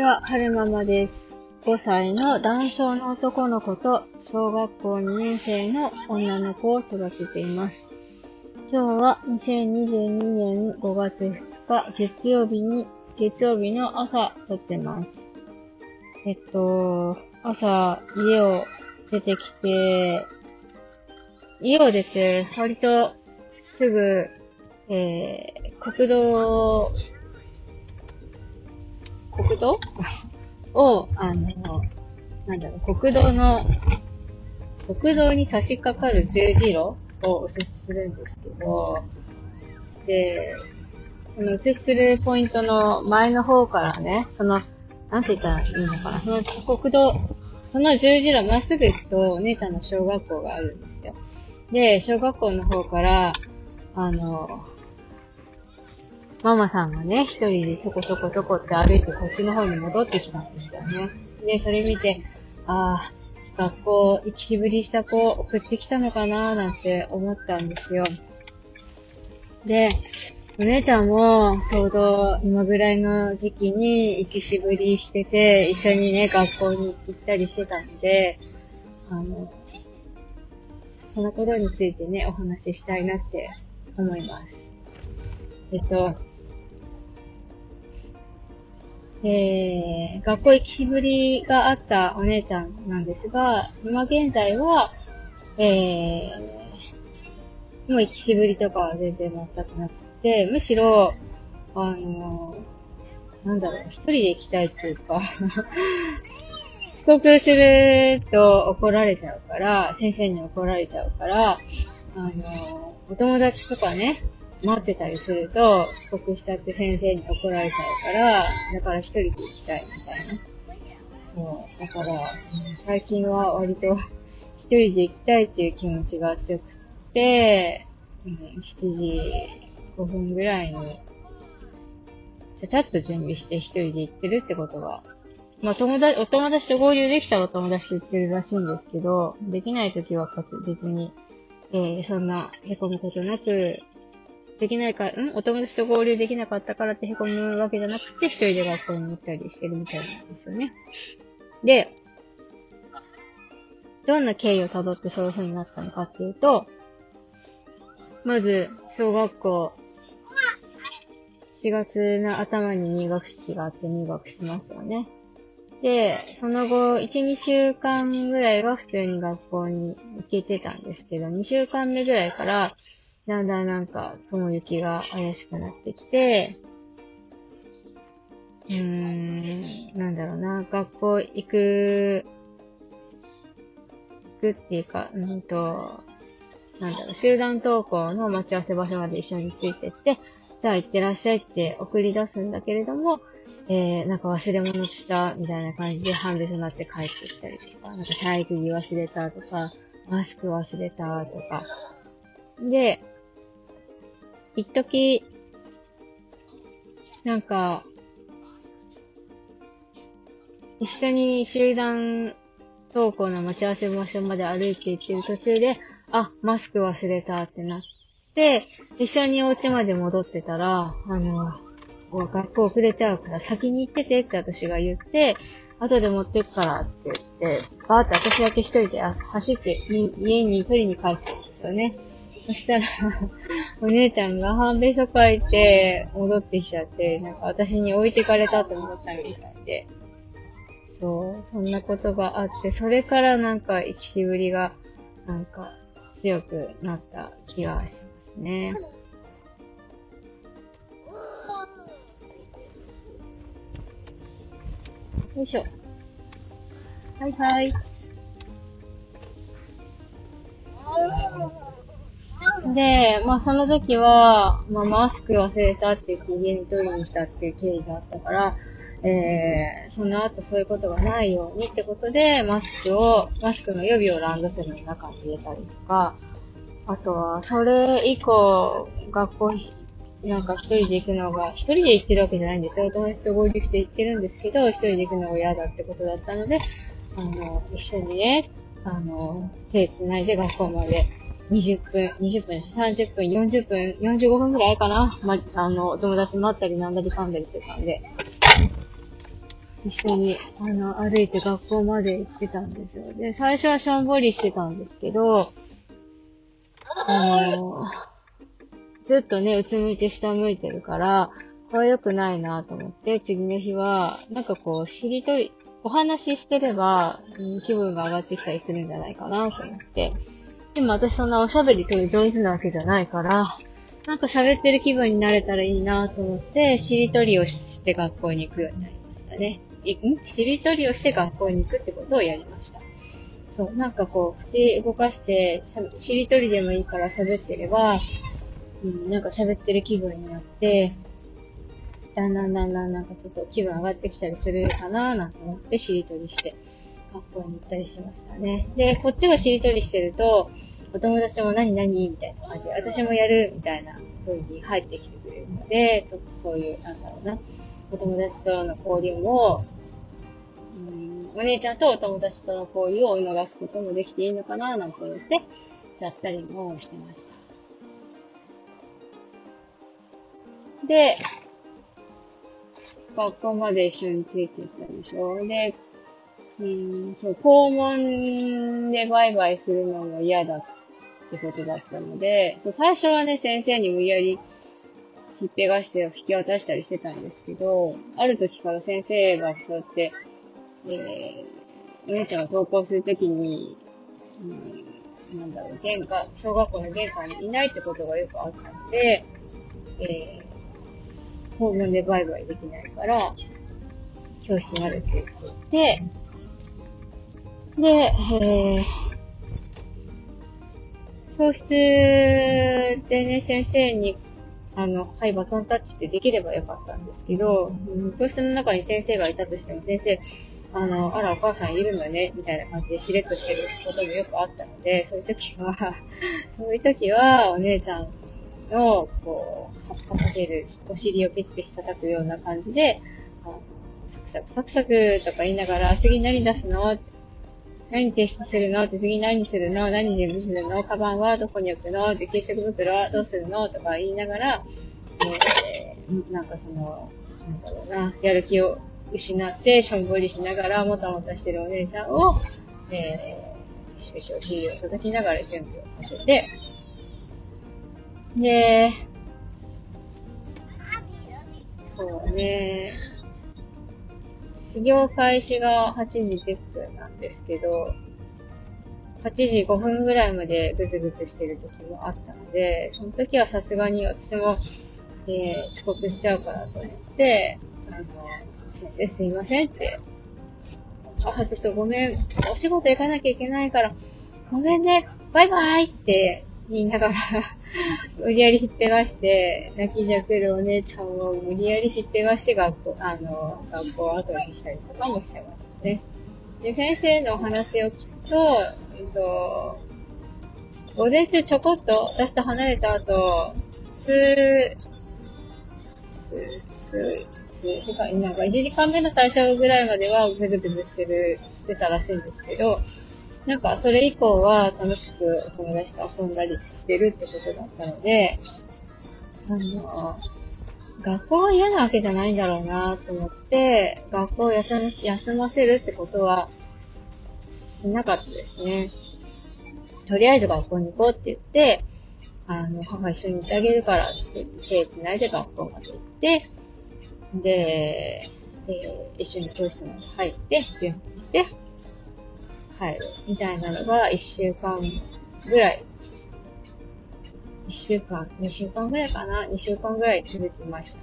ちは、はるままです。5歳の男性の男の子と小学校2年生の女の子を育てています。今日は2022年5月2日月曜日に、月曜日の朝撮ってます。えっと、朝家を出てきて、家を出て割とすぐ、えー、国道国道？を、あの、なんだろう、国道の、国道に差し掛かる十字路をお右折するんですけど、で、その右折するポイントの前の方からね、その、なんて言ったらいいのかな、その国道、その十字路まっすぐ行くとお姉ちゃんの小学校があるんですよ。で、小学校の方から、あの、ママさんがね、一人でトコトコトコって歩いてこっちの方に戻ってきたんですよね。で、それ見て、ああ、学校行きしぶりした子送ってきたのかなーなんて思ったんですよ。で、お姉ちゃんもちょうど今ぐらいの時期に行きしぶりしてて、一緒にね、学校に行ったりしてたので、あの、そのことについてね、お話ししたいなって思います。えっと、えー、学校行きしぶりがあったお姉ちゃんなんですが、今現在は、えー、もう行きしぶりとかは全然全くなくて、むしろ、あのなんだろう、一人で行きたいっていうか、遅刻すると怒られちゃうから、先生に怒られちゃうから、あのお友達とかね、待ってたりすると、遅刻しちゃって先生に怒られちゃうから、だから一人で行きたいみたいな。そう、だから、最近は割と一人で行きたいっていう気持ちが強くて、うん、7時5分ぐらいに、ちゃちゃっと準備して一人で行ってるってことが、まあ友達、お友達と合流できたらお友達と行ってるらしいんですけど、できないときは別に、えー、そんな凹むことなく、できないか、ん？お友達と合流できなかったからって凹むわけじゃなくて、一人で学校に行ったりしてるみたいなんですよね。で、どんな経緯をたどってそういう風になったのかっていうと、まず、小学校、4月の頭に入学式があって入学しますよね。で、その後、1、2週間ぐらいは普通に学校に行けてたんですけど、2週間目ぐらいから、だんだんなんか、雲行きが怪しくなってきて、うーん、なんだろうな、学校行く、行くっていうか、うんと、なんだろう、集団登校の待ち合わせ場所まで一緒についてって、じゃあ行ってらっしゃいって送り出すんだけれども、えー、なんか忘れ物したみたいな感じで半別になって帰ってきたりとか、なんか体育着忘れたとか、マスク忘れたとか。で、一時、なんか、一緒に集団登校の待ち合わせ場所まで歩いて行ってる途中で、あ、マスク忘れたってなって、一緒にお家まで戻ってたら、あの、学校遅れちゃうから先に行っててって私が言って、後で持ってくからって言って、バーって私だけ一人で走って家に取りに帰ってたんですよね。そしたら、お姉ちゃんが半べそ書いて戻ってきちゃって、なんか私に置いてかれたと思ったみたいで。そう、そんなことがあって、それからなんか生きしぶりが、なんか強くなった気がしますね。よいしょ。はいはい。で、まあその時は、まあマスク忘れたって言って家に取りに来たっていう経緯があったから、えー、その後そういうことがないようにってことで、マスクを、マスクの予備をランドセルの中に入れたりとか、あとは、それ以降、学校、なんか一人で行くのが、一人で行ってるわけじゃないんですよ。友達と合流して行ってるんですけど、一人で行くのが嫌だってことだったので、あの、一緒にね、あの、手繋いで学校まで20分、20分、30分、40分、45分くらいかな。ま、あの、お友達待ったりなんだりかんだりしてたんで。一緒に、あの、歩いて学校まで行ってたんですよ。で、最初はしょんぼりしてたんですけど、あの、ずっとね、うつむいて下向いてるから、これは良くないなと思って、次の日は、なんかこう、しりとり、お話ししてれば、うん、気分が上がってきたりするんじゃないかなと思って。でも私そんなおしゃべりという上手なわけじゃないから、なんか喋ってる気分になれたらいいなと思って、しりとりをして学校に行くようになりましたね。ん？しりとりをして学校に行くってことをやりました。そう、なんかこう、口動かして、しりとりでもいいから喋ってれば、うん、なんか喋ってる気分になって、だんだんだんだんなんかちょっと気分上がってきたりするかななんて思ってしりとりして学校に行ったりしましたね。で、こっちがしりとりしてると、お友達も何何みたいな感じで、私もやるみたいな風に入ってきてくれるので、ちょっとそういう、なんだろうな、お友達との交流も、うん、お姉ちゃんとお友達との交流を促すこともできていいのかななんて思って、やったりもしてました。で、学校まで一緒についていったでしょ。で、うん、そう、校門でバイバイするのも嫌だってことだったので、最初はね、先生に無理やり引っぺがして引き渡したりしてたんですけど、ある時から先生がそうやって、えー、お姉ちゃんが登校するときに、うん、なんだろう、玄関、小学校の玄関にいないってことがよくあったので、えー、訪問でバイバイできないから、教室までついていって、で、えー、教室でね、先生に、あの、はい、バトンタッチってできればよかったんですけど、うん、教室の中に先生がいたとしても、先生、あの、あら、お母さんいるのね、みたいな感じでしれっとしてることもよくあったので、そういう時は、そういう時は、お姉ちゃんの、こう、葉っぱかける、お尻をペチペチ叩くような感じで、サクサクサクサクとか言いながら、次何出すの？何提出するの？って次何するの？何準備するの？カバンはどこに置くの？で、給食袋はどうするの？とか言いながら、えー、なんかその、なんだろうな、やる気を失って、しょんぼりしながら、もたもたしてるお姉ちゃんを、えー、ピシピシお尻を叩きながら準備をさせて、で、そうね、授業開始が8時10分なんですけど、8時5分ぐらいまでぐずぐずしてる時もあったので、その時はさすがに私も、えー、遅刻しちゃうからと思って、あの、すいませんって、あ、ちょっとごめん、お仕事行かなきゃいけないから、ごめんね、バイバイって言いながら無理やり引っぺがして、泣きじゃくるお姉ちゃんを無理やり引っぺがして学校、あの、学校を後にしたりとかもしてましたね。で、先生のお話を聞くと、えっと、午前中ちょこっと私と離れた後、数、数、数、なんか1時間目の最初ぐらいまではぐずぐずしてる、してたらしいんですけど、なんか、それ以降は楽しく友達と遊んだりしてるってことだったので、あの、学校は嫌なわけじゃないんだろうなと思って、学校を休休ませるってことはしなかったですね。とりあえず学校に行こうって言って、あの、母一緒に行ってあげるからって言って、手繋いで学校まで行って、で、えー、一緒に教室まで入って、準備して、入るみたいなのが1週間ぐらい、1週間、2週間ぐらいかな ?2 週間ぐらい続きました。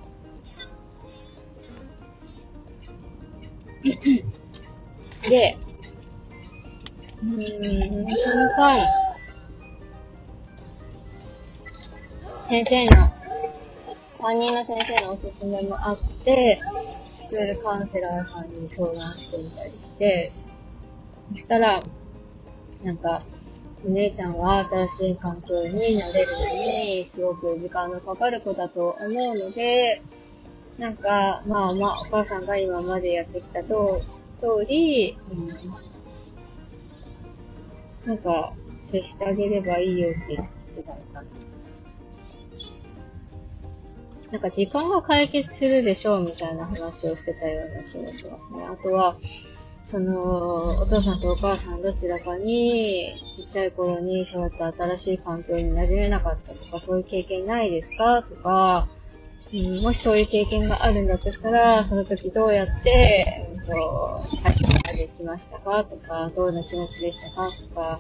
で、うーん、その間、先生の、担任の先生のおすすめもあって、スクールカウンセラーさんに相談してみたりして、そしたら、なんか、お姉ちゃんは新しい環境に慣れるのに、すごく時間のかかる子だと思うので、なんか、まあまあ、お母さんが今までやってきたと通り、うん、なんか、接してあげればいいよって言ってたのかな。なんか時間が解決するでしょうみたいな話をしてたような気がしますね。あとは、その、お父さんとお母さんどちらかに、ちっちゃい頃にそうやって新しい環境に馴染めなかったとか、そういう経験ないですかとか、うん、もしそういう経験があるんだとしたら、その時どうやって、うんと、はい、できましたかとか、どんな気持ちでしたかとか、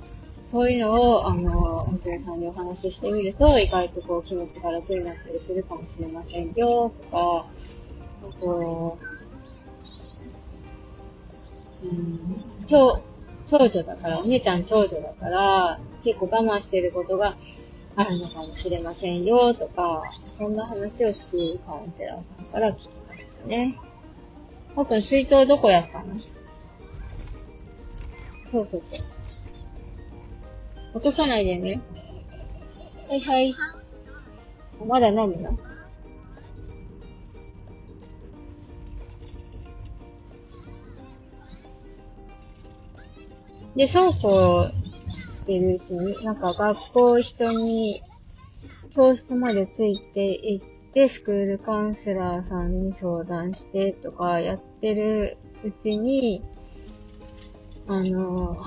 そういうのを、あの、娘さんにお話ししてみると、意外とこう気持ちが楽になったりするかもしれませんよ、とか、あと、うん、長、長女だから、お姉ちゃん長女だから、結構我慢してることがあるのかもしれませんよ、とか、そんな話をスクールカウンセラーさんから聞きましたね。あと、水筒どこやったの？そうそうそう。落とさないでね。はいはい。まだ飲むの？で、そうこうしてるうちに、なんか学校人に、教室までついて行って、スクールカウンセラーさんに相談してとかやってるうちに、あの、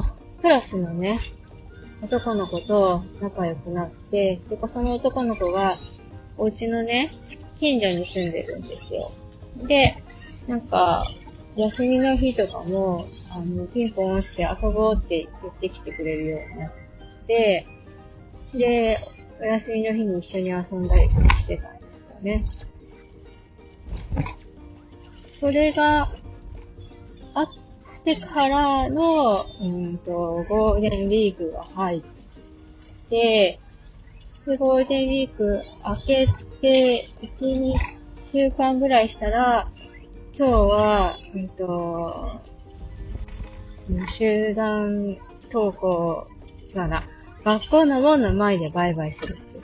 クラスのね、男の子と仲良くなって、で、その男の子が、お家のね、近所に住んでるんですよ。で、なんか、休みの日とかも、あの、ピンポン押して遊ぼうって言ってきてくれるようになって、で、お休みの日に一緒に遊んだりしてたんですよね。それがあってからの、うんと、ゴールデンウィークが入って、で、ゴールデンウィーク明けて、1、2週間ぐらいしたら、今日は、うんと、集団登校、違うな。学校の門の前でバイバイするって。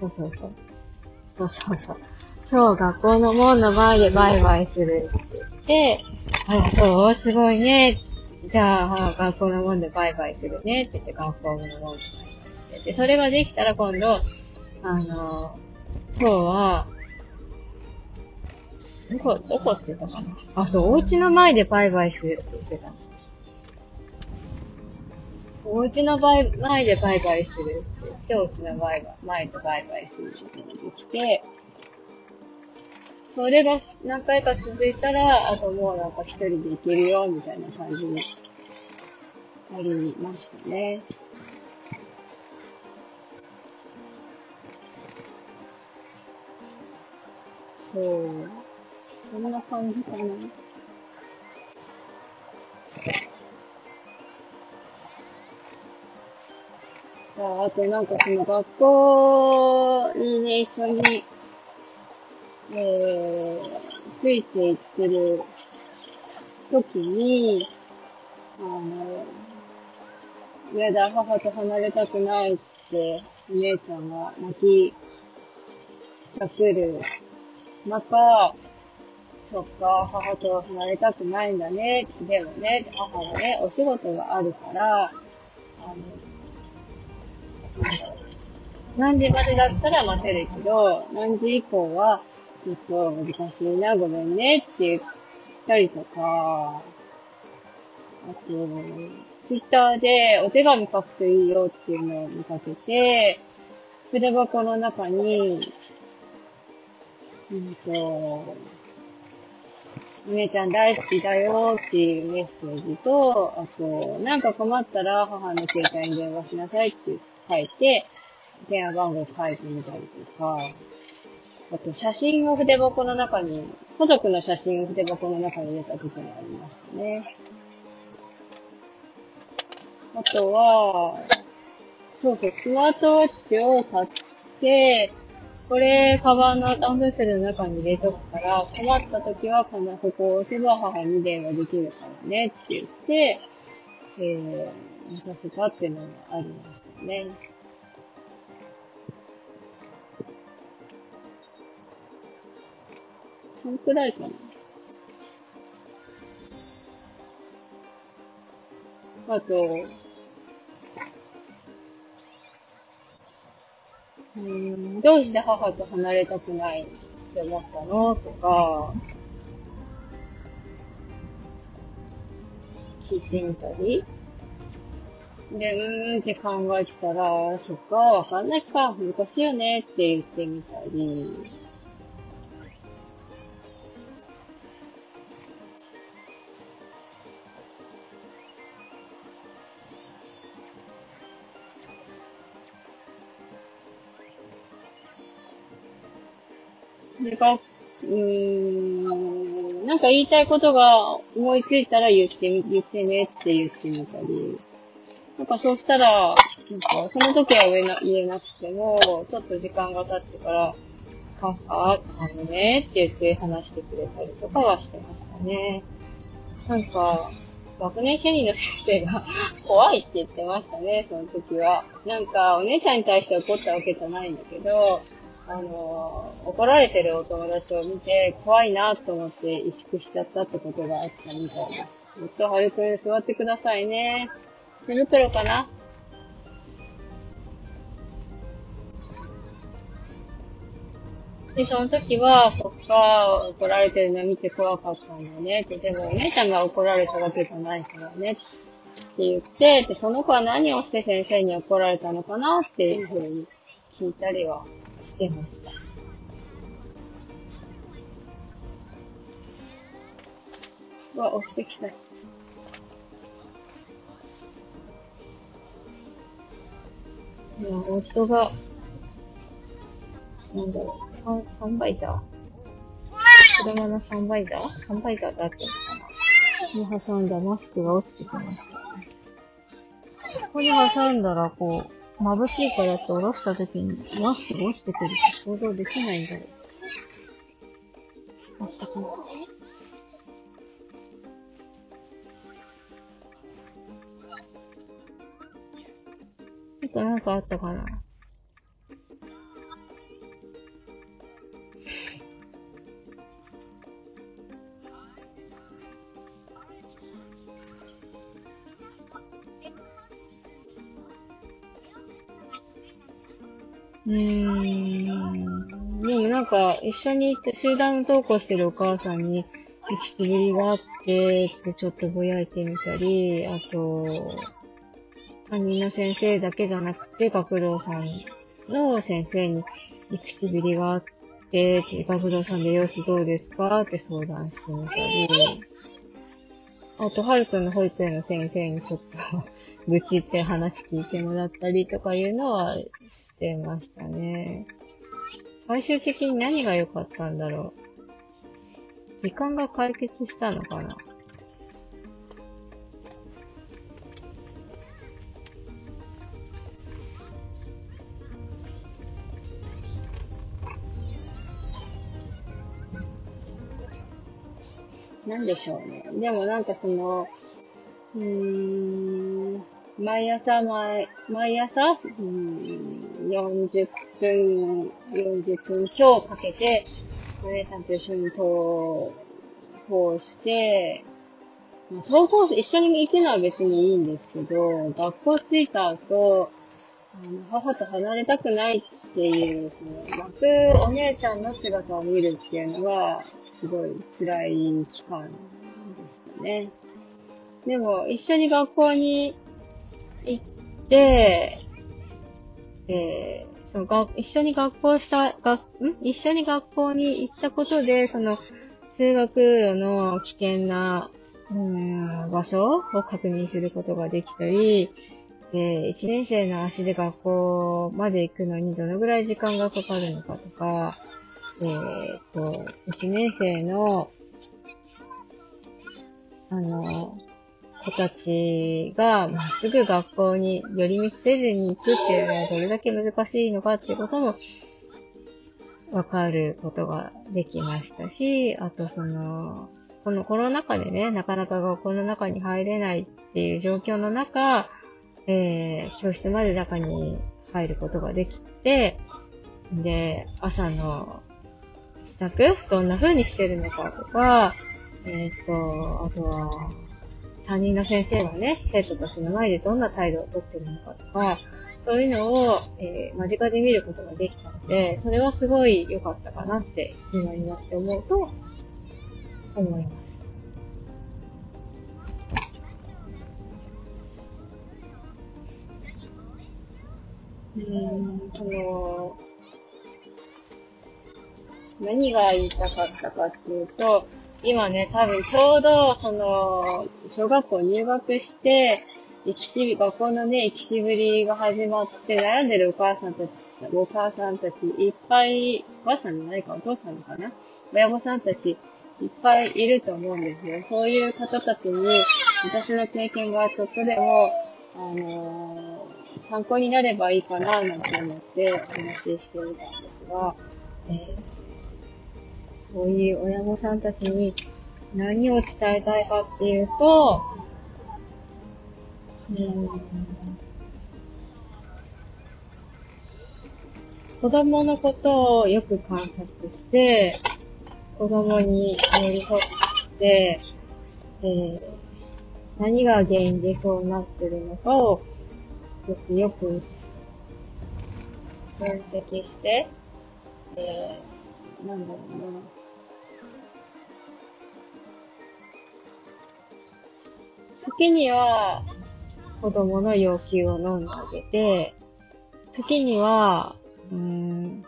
そうそうそう。そうそうそう。今日学校の門の前でバイバイするって言って、あら、そうすごいね。じゃあ、学校の門でバイバイするねって言って学校の門でバイバイして。で、それができたら今度、あの、今日は、どこ、どこって言ったかな？あ、そう、お家の前でバイバイするって言ってた。お家の前でバイバイするって言って、お家の前前でバイバイするってできて、それが何回か続いたら、あともうなんか一人で行けるよ、みたいな感じになりましたね。そう。こんな感じかな。ああとなんかその学校にね、一緒に、えー、ついていってる時に、あの、嫌だ、母と離れたくないって、お姉ちゃんが泣き、たくる中、そっか、母と離れたくないんだね。でもね、母はね、お仕事があるから、あの、何時までだったら待てるけど、何時以降は、ちょっと難しいな、ごめんねって言ったりとか、あと、ツイッターでお手紙書くといいよっていうのを見かけて、筆箱の中に、うんと、姉ちゃん大好きだよっていうメッセージと、あと、なんか困ったら母の携帯に電話しなさいって書いて、電話番号書いてみたりとか、あと写真を筆箱の中に、家族の写真を筆箱の中に入れた時もありましたね。あとは、そうそう、スマートウォッチを買って、これ、カバンのランドセルの中に入れとくから、困った時はこのここを押せば母に電話できるからねって言って、えー、渡せたっていうのがありましたね。そんくらいかな。あと、うん、どうして母と離れたくないって思ったの？とか、聞いてみたり。で、うーんって考えてたら、そっか、わかんないか、難しいよねって言ってみたり。か、うーん、なんか言いたいことが思いついたら言って、言ってねって言ってみたり。なんかそうしたら、なんかその時は言えな言えなくても、ちょっと時間が経ってから、か、あ、あのねって言って話してくれたりとかはしてましたね。なんか、学年主任の先生が怖いって言ってましたね、その時は。なんか、お姉ちゃんに対して怒ったわけじゃないんだけど、あの、怒られてるお友達を見て、怖いなと思って萎縮しちゃったってことがあったみたいです。ずっとはるくん座ってくださいね。手袋かな？で、その時は、そっか、怒られてるの見て怖かったんだよねって、でもお姉ちゃんが怒られたわけじゃないからねって言って、で、その子は何をして先生に怒られたのかなっていうふうに聞いたりはしてました。うわ、押してきた。もう夫が、なんだろう、サンバイザー車のサンバイザーサンバイザーってあってのかなに挟んだマスクが落ちてきました。ここに挟んだら、こう、眩しいからって下ろした時にマスクが落ちてくるって想像できないんだよ。あったかな。あとなんかあったかなうーん。でもなんか、一緒に集団登校してるお母さんに、行きつぶりがあって、ってちょっとぼやいてみたり、あと、担任の先生だけじゃなくて、学童さんの先生に行くしびりがあって、学童さんで様子どうですかって相談してみたり、あと、はるくんの保育園の先生にちょっと 愚痴って話聞いてもらったりとかいうのはしてましたね。最終的に何が良かったんだろう。時間が解決したのかななんでしょうね。でもなんかその、うーん、毎朝毎、毎朝、うん、40分、40分強かけて、お姉さんと一緒に登校して、まあ、登校一緒に行くのは別にいいんですけど、学校着いた後、あの母と離れたくないっていう、その、泣くお姉ちゃんの姿を見るっていうのは、すごい辛い期間でしたね。でも、一緒に学校に行って、えー、そのが一緒に学校した、がん？一緒に学校に行ったことで、その、通学路の危険な、うん、場所を確認することができたり、えー、1年生の足で学校まで行くのにどのぐらい時間がかかるのかとか、えー、と、1年生の、あの、子たちがまっすぐ学校に寄り道せずに行くっていうのはどれだけ難しいのかっていうこともわかることができましたし、あとその、このコロナ禍でね、なかなか学校の中に入れないっていう状況の中、えー、教室まで中に入ることができて、で、朝の支度どんな風にしてるのかとか、えっ、ー、と、あとは、担任の先生がね、生徒たちの前でどんな態度をとってるのかとか、そういうのを、えー、間近で見ることができたので、それはすごい良かったかなって、今になって思うと、思います。うん、その、何が言いたかったかっていうと、今ね、多分ちょうど、その、小学校入学して、生きし学校のね、生きしぶりが始まって悩んでるお母さんたち、お母さんたちいっぱい、お母さんじゃないかお父さんかな？親御さんたちいっぱいいると思うんですよ。そういう方たちに、私の経験がちょっとでも、あのー、参考になればいいかな、なんて思ってお話ししてみたんですが、えーそういう親御さんたちに何を伝えたいかっていうと、うん、子供のことをよく観察して、子供に寄り添って、えー、何が原因でそうなってるのかをよくよく分析して、えー、なんだろうな。時には、子供の要求を飲んであげて、時には、うーん、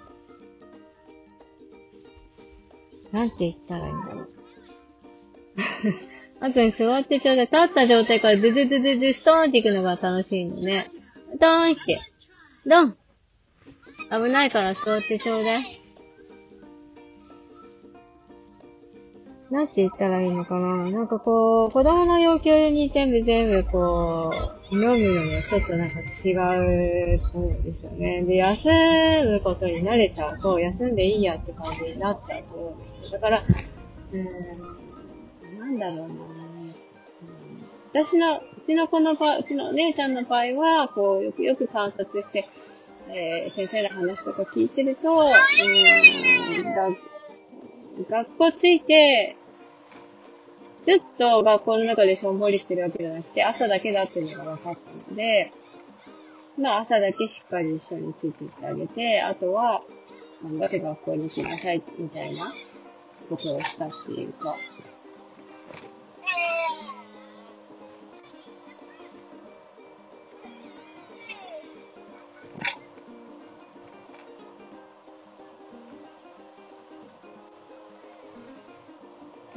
なんて言ったらいいんだろう。あとに座ってちょうだい。立った状態からズズズズズストーンっていくのが楽しいのね。ドーンって。ドン危ないから座ってちょうだい。なんて言ったらいいのかな？なんかこう、子供の要求に全部全部こう、飲むのもちょっとなんか違うと思うんですよね。で、休むことに慣れちゃうと、休んでいいやって感じになっちゃうと思うんです。だから、うーん、なんだろうな私の、うちの子の場合、うちの姉ちゃんの場合は、こう、よくよく観察して、えー、先生の話とか聞いてると、うん、学校着いて、ずっと学校の中でしょんぼりしてるわけじゃなくて、朝だけだっていうのが分かったので、まあ朝だけしっかり一緒についていってあげて、あとは、頑張って学校に行きなさい、みたいなことをしたっていうか、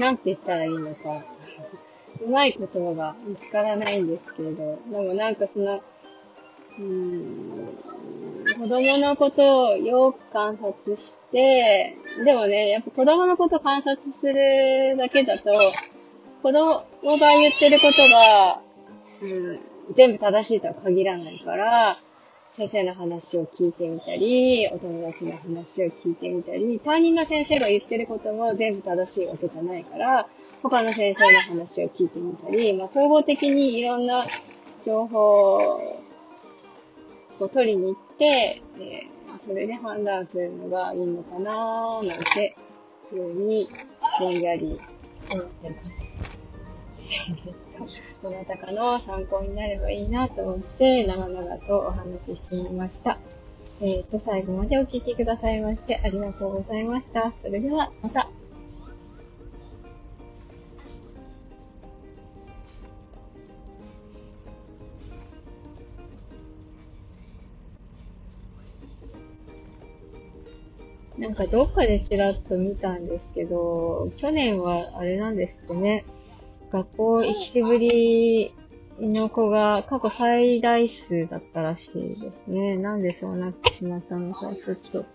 なんて言ったらいいのか、うまい言葉が見つからないんですけど、でもなんかその、うん、子供のことをよく観察して、でもね、やっぱ子供のことを観察するだけだと、子供が言ってることが、うん、全部正しいとは限らないから、先生の話を聞いてみたり、お友達の話を聞いてみたり、担任の先生が言ってることも全部正しいわけじゃないから、他の先生の話を聞いてみたり、まあ、総合的にいろんな情報を取りに行って、えー、それで判断するのがいいのかなーなんて、ふうに、ぼんやり思ってます。どなたかの参考になればいいなと思って、長々とお話ししてみました。えっ、ー、と、最後までお聴きくださいましてありがとうございました。それでは、また。なんかどっかでちらっと見たんですけど、去年はあれなんですってね、学校行きしぶりの子が過去最大数だったらしいですね。なんでそうなってしまったのか、ちょっと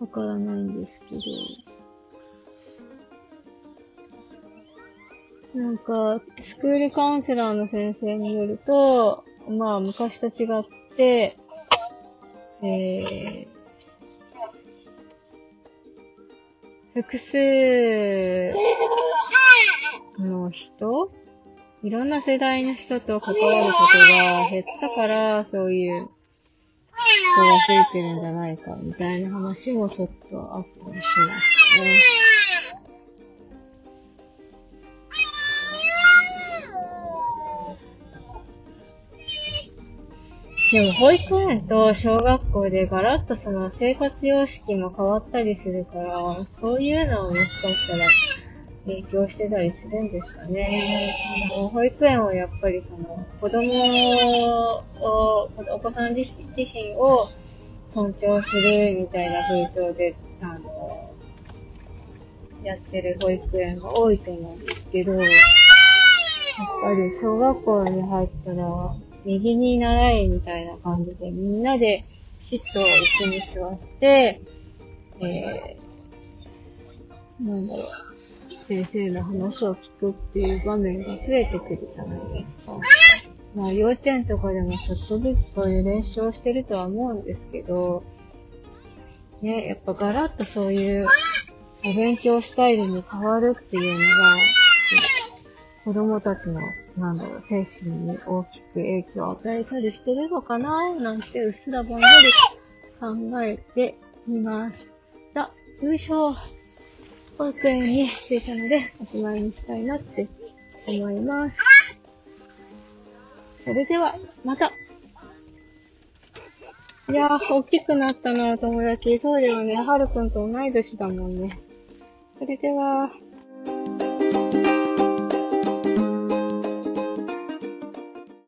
わからないんですけど。なんか、スクールカウンセラーの先生によると、まあ、昔と違って、えー、複数の人？いろんな世代の人と関わることが減ったから、そういう人が増えてるんじゃないか、みたいな話もちょっとあったりしますね。でも保育園と小学校でガラッとその生活様式も変わったりするから、そういうのをもしかしたら影響してたりするんですかね。保育園はやっぱりその子供を、お子さん自自身を尊重するみたいな風潮で、あの、やってる保育園が多いと思うんですけど、やっぱり小学校に入ったら、右に習いみたいな感じで、みんなでシットを椅子に座って、えー、なんだろう、先生の話を聞くっていう場面が増えてくるじゃないですか。まあ幼稚園とかでもちょっとずつそういう練習をしてるとは思うんですけど、ね、やっぱガラッとそういうお勉強スタイルに変わるっていうのが、子供たちの、なんだろう、精神に大きく影響を与えたりしてるのかななんてうっすらぼんやり考えてみました。よいしょ。保育園に着いたので、おしまいにしたいなって思います。それでは、また。いやー、大きくなったな、友達。そうだよね、はるくんと同い年だもんね。それでは。